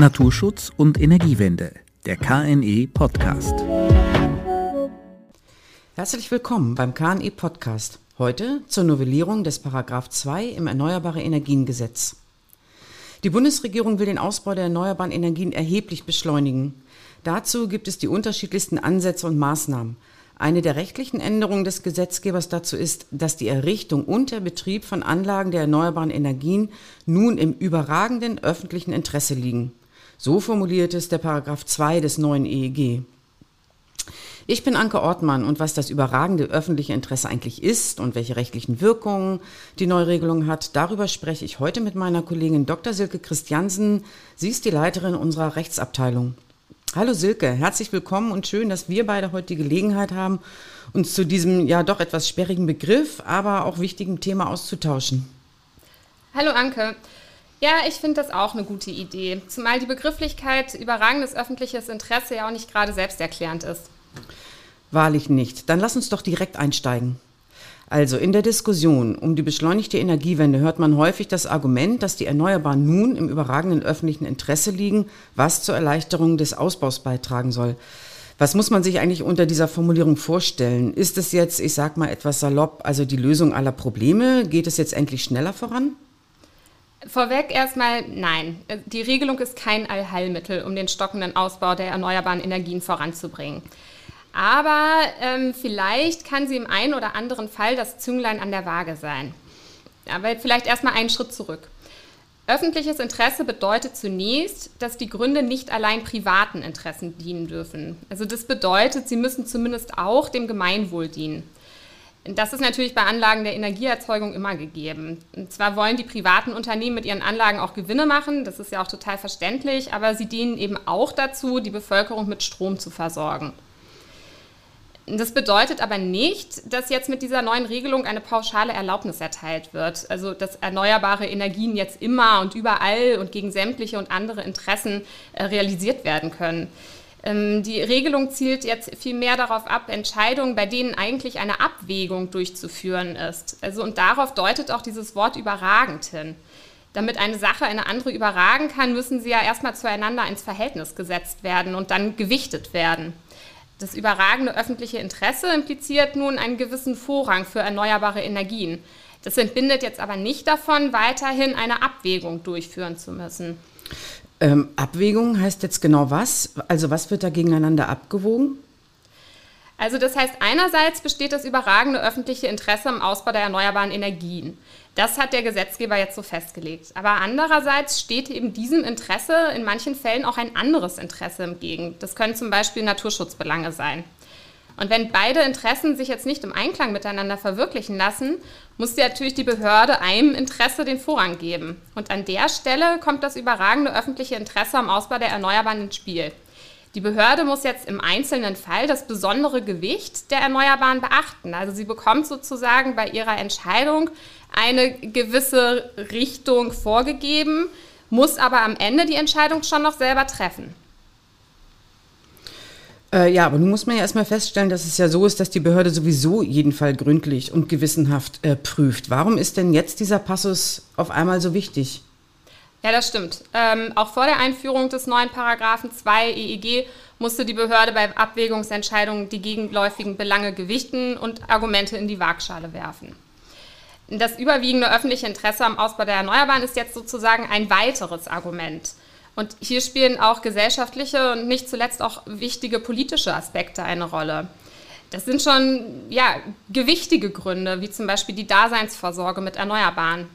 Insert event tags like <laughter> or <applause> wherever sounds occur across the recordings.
Naturschutz und Energiewende, der KNE Podcast. Herzlich willkommen beim KNE Podcast. Heute zur Novellierung des Paragraph 2 im Erneuerbare Energien Gesetz. Die Bundesregierung will den Ausbau der erneuerbaren Energien erheblich beschleunigen. Dazu gibt es die unterschiedlichsten Ansätze und Maßnahmen. Eine der rechtlichen Änderungen des Gesetzgebers dazu ist, dass die Errichtung und der Betrieb von Anlagen der erneuerbaren Energien nun im überragenden öffentlichen Interesse liegen. So formuliert es der Paragraph 2 des neuen EEG. Ich bin Anke Ortmann und was das überragende öffentliche Interesse eigentlich ist und welche rechtlichen Wirkungen die Neuregelung hat, darüber spreche ich heute mit meiner Kollegin Dr. Silke Christiansen. Sie ist die Leiterin unserer Rechtsabteilung. Hallo Silke, herzlich willkommen und schön, dass wir beide heute die Gelegenheit haben, uns zu diesem ja doch etwas sperrigen Begriff, aber auch wichtigen Thema auszutauschen. Hallo Anke. Ja, ich finde das auch eine gute Idee, zumal die Begrifflichkeit überragendes öffentliches Interesse ja auch nicht gerade selbsterklärend ist. Wahrlich nicht. Dann lass uns doch direkt einsteigen. Also in der Diskussion um die beschleunigte Energiewende hört man häufig das Argument, dass die Erneuerbaren nun im überragenden öffentlichen Interesse liegen, was zur Erleichterung des Ausbaus beitragen soll. Was muss man sich eigentlich unter dieser Formulierung vorstellen? Ist es jetzt, ich sag mal etwas salopp, also die Lösung aller Probleme? Geht es jetzt endlich schneller voran? Vorweg erstmal nein. Die Regelung ist kein Allheilmittel, um den stockenden Ausbau der erneuerbaren Energien voranzubringen. Aber ähm, vielleicht kann sie im einen oder anderen Fall das Zünglein an der Waage sein. Aber vielleicht erstmal einen Schritt zurück. Öffentliches Interesse bedeutet zunächst, dass die Gründe nicht allein privaten Interessen dienen dürfen. Also das bedeutet, sie müssen zumindest auch dem Gemeinwohl dienen. Das ist natürlich bei Anlagen der Energieerzeugung immer gegeben. Und zwar wollen die privaten Unternehmen mit ihren Anlagen auch Gewinne machen, das ist ja auch total verständlich, aber sie dienen eben auch dazu, die Bevölkerung mit Strom zu versorgen. Das bedeutet aber nicht, dass jetzt mit dieser neuen Regelung eine pauschale Erlaubnis erteilt wird. Also dass erneuerbare Energien jetzt immer und überall und gegen sämtliche und andere Interessen äh, realisiert werden können. Ähm, die Regelung zielt jetzt viel mehr darauf ab, Entscheidungen, bei denen eigentlich eine Abwägung durchzuführen ist. Also und darauf deutet auch dieses Wort überragend hin. Damit eine Sache eine andere überragen kann, müssen sie ja erstmal zueinander ins Verhältnis gesetzt werden und dann gewichtet werden. Das überragende öffentliche Interesse impliziert nun einen gewissen Vorrang für erneuerbare Energien. Das entbindet jetzt aber nicht davon, weiterhin eine Abwägung durchführen zu müssen. Ähm, Abwägung heißt jetzt genau was? Also was wird da gegeneinander abgewogen? Also das heißt, einerseits besteht das überragende öffentliche Interesse am Ausbau der erneuerbaren Energien. Das hat der Gesetzgeber jetzt so festgelegt. Aber andererseits steht eben diesem Interesse in manchen Fällen auch ein anderes Interesse entgegen. Das können zum Beispiel Naturschutzbelange sein. Und wenn beide Interessen sich jetzt nicht im Einklang miteinander verwirklichen lassen, muss natürlich die Behörde einem Interesse den Vorrang geben. Und an der Stelle kommt das überragende öffentliche Interesse am Ausbau der Erneuerbaren ins Spiel. Die Behörde muss jetzt im einzelnen Fall das besondere Gewicht der Erneuerbaren beachten. Also sie bekommt sozusagen bei ihrer Entscheidung eine gewisse Richtung vorgegeben, muss aber am Ende die Entscheidung schon noch selber treffen. Äh, ja, aber nun muss man ja erstmal feststellen, dass es ja so ist, dass die Behörde sowieso jeden Fall gründlich und gewissenhaft äh, prüft. Warum ist denn jetzt dieser Passus auf einmal so wichtig? Ja, das stimmt. Ähm, auch vor der Einführung des neuen Paragraphen 2 EEG musste die Behörde bei Abwägungsentscheidungen die gegenläufigen Belange gewichten und Argumente in die Waagschale werfen. Das überwiegende öffentliche Interesse am Ausbau der Erneuerbaren ist jetzt sozusagen ein weiteres Argument. Und hier spielen auch gesellschaftliche und nicht zuletzt auch wichtige politische Aspekte eine Rolle. Das sind schon ja, gewichtige Gründe, wie zum Beispiel die Daseinsvorsorge mit Erneuerbaren.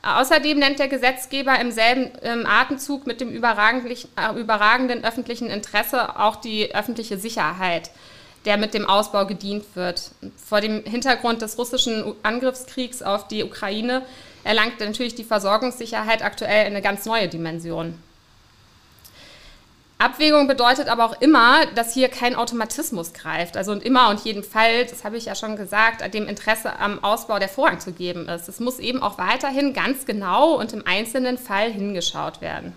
Außerdem nennt der Gesetzgeber im selben im Atemzug mit dem äh, überragenden öffentlichen Interesse auch die öffentliche Sicherheit, der mit dem Ausbau gedient wird. Vor dem Hintergrund des russischen Angriffskriegs auf die Ukraine erlangt natürlich die Versorgungssicherheit aktuell eine ganz neue Dimension. Abwägung bedeutet aber auch immer, dass hier kein Automatismus greift. Also und immer und jeden Fall, das habe ich ja schon gesagt, dem Interesse am Ausbau der Vorrang zu geben ist. Es muss eben auch weiterhin ganz genau und im einzelnen Fall hingeschaut werden.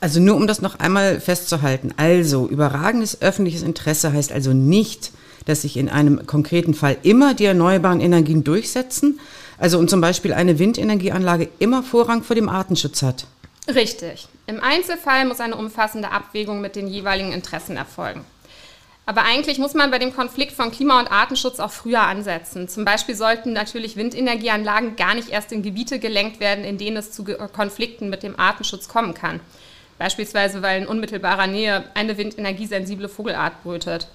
Also nur um das noch einmal festzuhalten. Also überragendes öffentliches Interesse heißt also nicht, dass sich in einem konkreten Fall immer die erneuerbaren Energien durchsetzen. Also und zum Beispiel eine Windenergieanlage immer Vorrang vor dem Artenschutz hat. Richtig. Im Einzelfall muss eine umfassende Abwägung mit den jeweiligen Interessen erfolgen. Aber eigentlich muss man bei dem Konflikt von Klima- und Artenschutz auch früher ansetzen. Zum Beispiel sollten natürlich Windenergieanlagen gar nicht erst in Gebiete gelenkt werden, in denen es zu Konflikten mit dem Artenschutz kommen kann. Beispielsweise, weil in unmittelbarer Nähe eine windenergiesensible Vogelart brütet.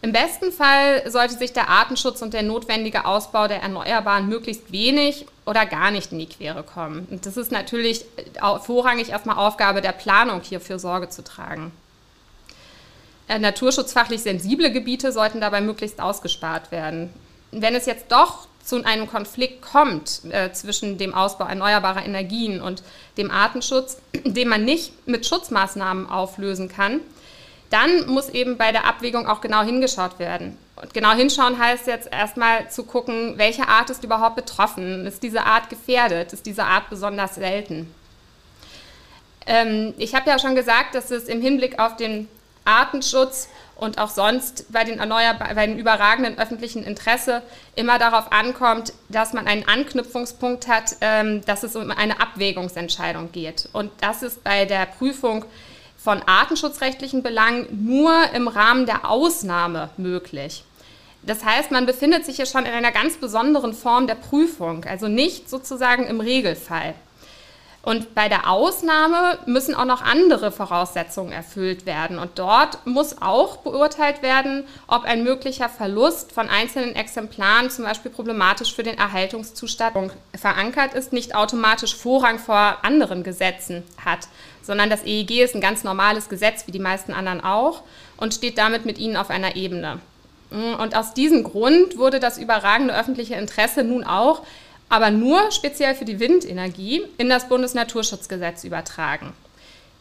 Im besten Fall sollte sich der Artenschutz und der notwendige Ausbau der Erneuerbaren möglichst wenig oder gar nicht in die Quere kommen. Und das ist natürlich vorrangig erstmal Aufgabe der Planung, hierfür Sorge zu tragen. Äh, naturschutzfachlich sensible Gebiete sollten dabei möglichst ausgespart werden. Wenn es jetzt doch zu einem Konflikt kommt äh, zwischen dem Ausbau erneuerbarer Energien und dem Artenschutz, den man nicht mit Schutzmaßnahmen auflösen kann, dann muss eben bei der Abwägung auch genau hingeschaut werden. Und genau hinschauen heißt jetzt erstmal zu gucken, welche Art ist überhaupt betroffen? Ist diese Art gefährdet? Ist diese Art besonders selten? Ähm, ich habe ja schon gesagt, dass es im Hinblick auf den Artenschutz und auch sonst bei den, bei den überragenden öffentlichen Interesse immer darauf ankommt, dass man einen Anknüpfungspunkt hat, ähm, dass es um eine Abwägungsentscheidung geht. Und das ist bei der Prüfung von artenschutzrechtlichen Belangen nur im Rahmen der Ausnahme möglich. Das heißt, man befindet sich hier schon in einer ganz besonderen Form der Prüfung, also nicht sozusagen im Regelfall. Und bei der Ausnahme müssen auch noch andere Voraussetzungen erfüllt werden. Und dort muss auch beurteilt werden, ob ein möglicher Verlust von einzelnen Exemplaren zum Beispiel problematisch für den Erhaltungszustand verankert ist, nicht automatisch Vorrang vor anderen Gesetzen hat, sondern das EEG ist ein ganz normales Gesetz, wie die meisten anderen auch, und steht damit mit ihnen auf einer Ebene. Und aus diesem Grund wurde das überragende öffentliche Interesse nun auch aber nur speziell für die Windenergie in das Bundesnaturschutzgesetz übertragen.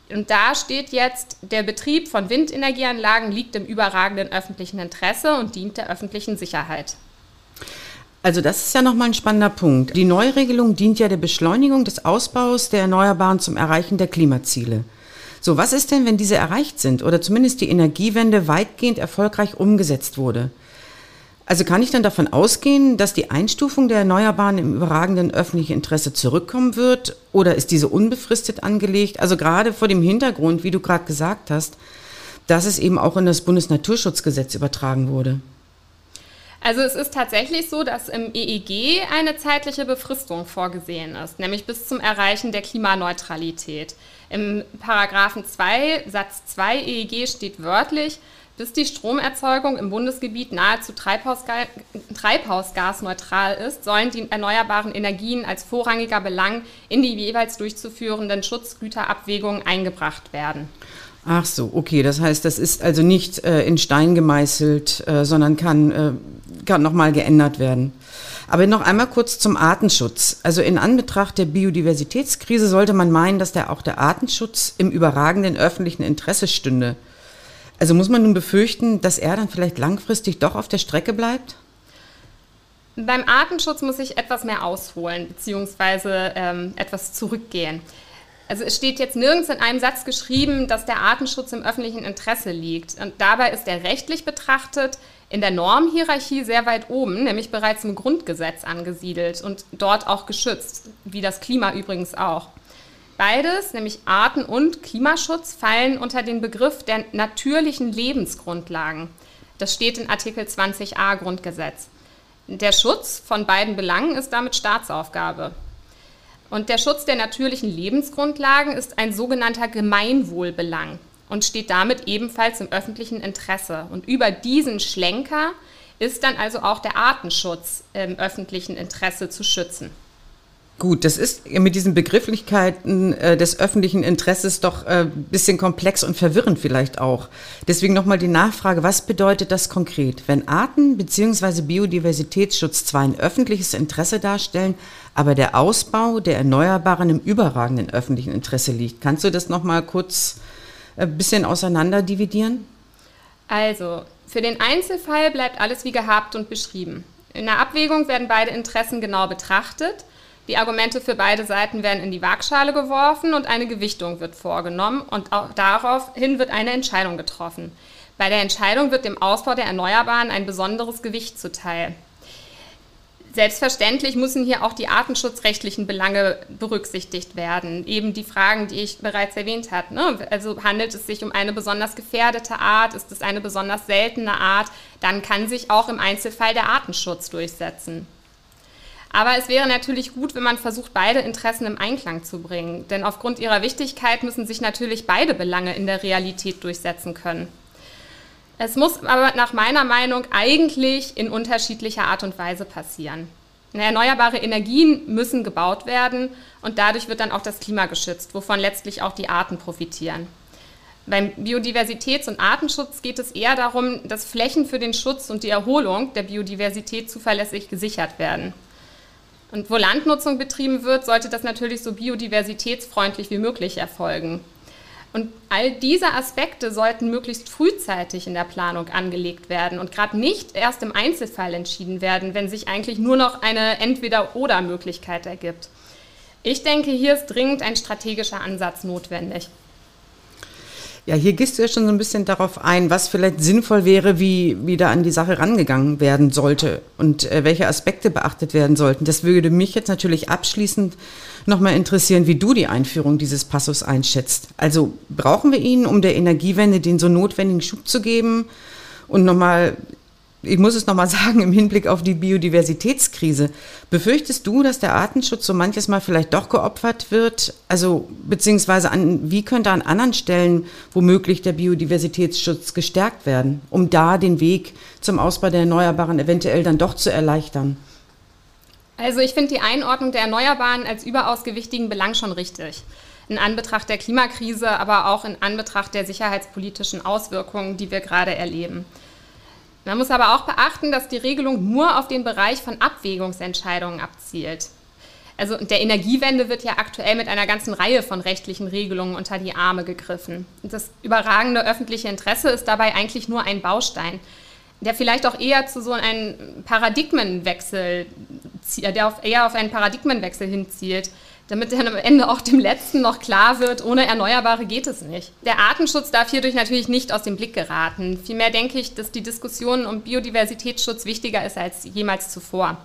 Und da steht jetzt, der Betrieb von Windenergieanlagen liegt im überragenden öffentlichen Interesse und dient der öffentlichen Sicherheit. Also das ist ja nochmal ein spannender Punkt. Die Neuregelung dient ja der Beschleunigung des Ausbaus der Erneuerbaren zum Erreichen der Klimaziele. So, was ist denn, wenn diese erreicht sind oder zumindest die Energiewende weitgehend erfolgreich umgesetzt wurde? Also kann ich dann davon ausgehen, dass die Einstufung der Erneuerbaren im überragenden öffentlichen Interesse zurückkommen wird oder ist diese unbefristet angelegt? Also gerade vor dem Hintergrund, wie du gerade gesagt hast, dass es eben auch in das Bundesnaturschutzgesetz übertragen wurde. Also es ist tatsächlich so, dass im EEG eine zeitliche Befristung vorgesehen ist, nämlich bis zum Erreichen der Klimaneutralität. Im Paragraphen 2 Satz 2 EEG steht wörtlich, bis die Stromerzeugung im Bundesgebiet nahezu Treibhausga treibhausgasneutral ist, sollen die erneuerbaren Energien als vorrangiger Belang in die jeweils durchzuführenden Schutzgüterabwägungen eingebracht werden. Ach so, okay. Das heißt, das ist also nicht äh, in Stein gemeißelt, äh, sondern kann, äh, kann nochmal geändert werden. Aber noch einmal kurz zum Artenschutz. Also in Anbetracht der Biodiversitätskrise sollte man meinen, dass der, auch der Artenschutz im überragenden öffentlichen Interesse stünde. Also muss man nun befürchten, dass er dann vielleicht langfristig doch auf der Strecke bleibt? Beim Artenschutz muss ich etwas mehr ausholen bzw. Ähm, etwas zurückgehen. Also es steht jetzt nirgends in einem Satz geschrieben, dass der Artenschutz im öffentlichen Interesse liegt. Und dabei ist er rechtlich betrachtet in der Normhierarchie sehr weit oben, nämlich bereits im Grundgesetz angesiedelt und dort auch geschützt, wie das Klima übrigens auch. Beides, nämlich Arten- und Klimaschutz, fallen unter den Begriff der natürlichen Lebensgrundlagen. Das steht in Artikel 20a Grundgesetz. Der Schutz von beiden Belangen ist damit Staatsaufgabe. Und der Schutz der natürlichen Lebensgrundlagen ist ein sogenannter Gemeinwohlbelang und steht damit ebenfalls im öffentlichen Interesse. Und über diesen Schlenker ist dann also auch der Artenschutz im öffentlichen Interesse zu schützen. Gut, das ist mit diesen Begrifflichkeiten äh, des öffentlichen Interesses doch ein äh, bisschen komplex und verwirrend vielleicht auch. Deswegen nochmal die Nachfrage, was bedeutet das konkret? Wenn Arten- bzw. Biodiversitätsschutz zwar ein öffentliches Interesse darstellen, aber der Ausbau der Erneuerbaren im überragenden öffentlichen Interesse liegt. Kannst du das nochmal kurz ein äh, bisschen auseinander dividieren? Also, für den Einzelfall bleibt alles wie gehabt und beschrieben. In der Abwägung werden beide Interessen genau betrachtet – die Argumente für beide Seiten werden in die Waagschale geworfen und eine Gewichtung wird vorgenommen und auch daraufhin wird eine Entscheidung getroffen. Bei der Entscheidung wird dem Ausbau der Erneuerbaren ein besonderes Gewicht zuteil. Selbstverständlich müssen hier auch die artenschutzrechtlichen Belange berücksichtigt werden. Eben die Fragen, die ich bereits erwähnt habe. Ne? Also handelt es sich um eine besonders gefährdete Art? Ist es eine besonders seltene Art? Dann kann sich auch im Einzelfall der Artenschutz durchsetzen. Aber es wäre natürlich gut, wenn man versucht, beide Interessen im Einklang zu bringen. Denn aufgrund ihrer Wichtigkeit müssen sich natürlich beide Belange in der Realität durchsetzen können. Es muss aber nach meiner Meinung eigentlich in unterschiedlicher Art und Weise passieren. Erneuerbare Energien müssen gebaut werden und dadurch wird dann auch das Klima geschützt, wovon letztlich auch die Arten profitieren. Beim Biodiversitäts- und Artenschutz geht es eher darum, dass Flächen für den Schutz und die Erholung der Biodiversität zuverlässig gesichert werden. Und wo Landnutzung betrieben wird, sollte das natürlich so biodiversitätsfreundlich wie möglich erfolgen. Und all diese Aspekte sollten möglichst frühzeitig in der Planung angelegt werden und gerade nicht erst im Einzelfall entschieden werden, wenn sich eigentlich nur noch eine Entweder-oder-Möglichkeit ergibt. Ich denke, hier ist dringend ein strategischer Ansatz notwendig. Ja, hier gehst du ja schon so ein bisschen darauf ein, was vielleicht sinnvoll wäre, wie, wie da an die Sache rangegangen werden sollte und äh, welche Aspekte beachtet werden sollten. Das würde mich jetzt natürlich abschließend nochmal interessieren, wie du die Einführung dieses Passus einschätzt. Also brauchen wir ihn, um der Energiewende den so notwendigen Schub zu geben? Und nochmal ich muss es nochmal <laughs> sagen, im Hinblick auf die Biodiversitätskrise, befürchtest du, dass der Artenschutz so manches Mal vielleicht doch geopfert wird? Also, beziehungsweise an, wie könnte an anderen Stellen womöglich der Biodiversitätsschutz gestärkt werden, um da den Weg zum Ausbau der Erneuerbaren eventuell dann doch zu erleichtern? Also, ich finde die Einordnung der Erneuerbaren als überaus gewichtigen Belang schon richtig in Anbetracht der Klimakrise, aber auch in Anbetracht der sicherheitspolitischen Auswirkungen, die wir gerade erleben. Man muss aber auch beachten, dass die Regelung nur auf den Bereich von Abwägungsentscheidungen abzielt. Also der Energiewende wird ja aktuell mit einer ganzen Reihe von rechtlichen Regelungen unter die Arme gegriffen. Das überragende öffentliche Interesse ist dabei eigentlich nur ein Baustein, der vielleicht auch eher zu so einem Paradigmenwechsel, der auf, eher auf einen Paradigmenwechsel hinzielt damit dann am Ende auch dem Letzten noch klar wird, ohne Erneuerbare geht es nicht. Der Artenschutz darf hierdurch natürlich nicht aus dem Blick geraten. Vielmehr denke ich, dass die Diskussion um Biodiversitätsschutz wichtiger ist als jemals zuvor.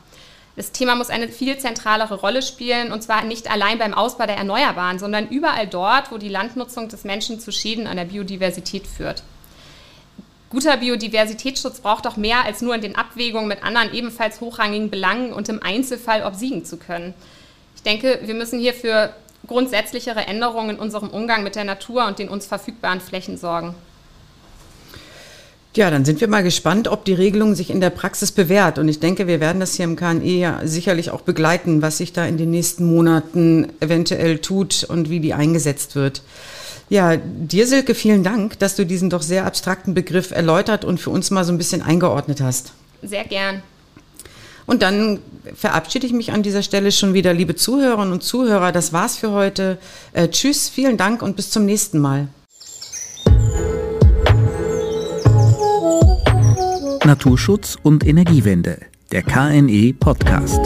Das Thema muss eine viel zentralere Rolle spielen, und zwar nicht allein beim Ausbau der Erneuerbaren, sondern überall dort, wo die Landnutzung des Menschen zu Schäden an der Biodiversität führt. Guter Biodiversitätsschutz braucht doch mehr als nur in den Abwägungen mit anderen ebenfalls hochrangigen Belangen und im Einzelfall obsiegen zu können. Ich denke, wir müssen hier für grundsätzlichere Änderungen in unserem Umgang mit der Natur und den uns verfügbaren Flächen sorgen. Ja, dann sind wir mal gespannt, ob die Regelung sich in der Praxis bewährt. Und ich denke, wir werden das hier im KNE ja sicherlich auch begleiten, was sich da in den nächsten Monaten eventuell tut und wie die eingesetzt wird. Ja, dir, Silke, vielen Dank, dass du diesen doch sehr abstrakten Begriff erläutert und für uns mal so ein bisschen eingeordnet hast. Sehr gern. Und dann verabschiede ich mich an dieser Stelle schon wieder, liebe Zuhörerinnen und Zuhörer. Das war's für heute. Äh, tschüss, vielen Dank und bis zum nächsten Mal. Naturschutz und Energiewende, der KNE Podcast.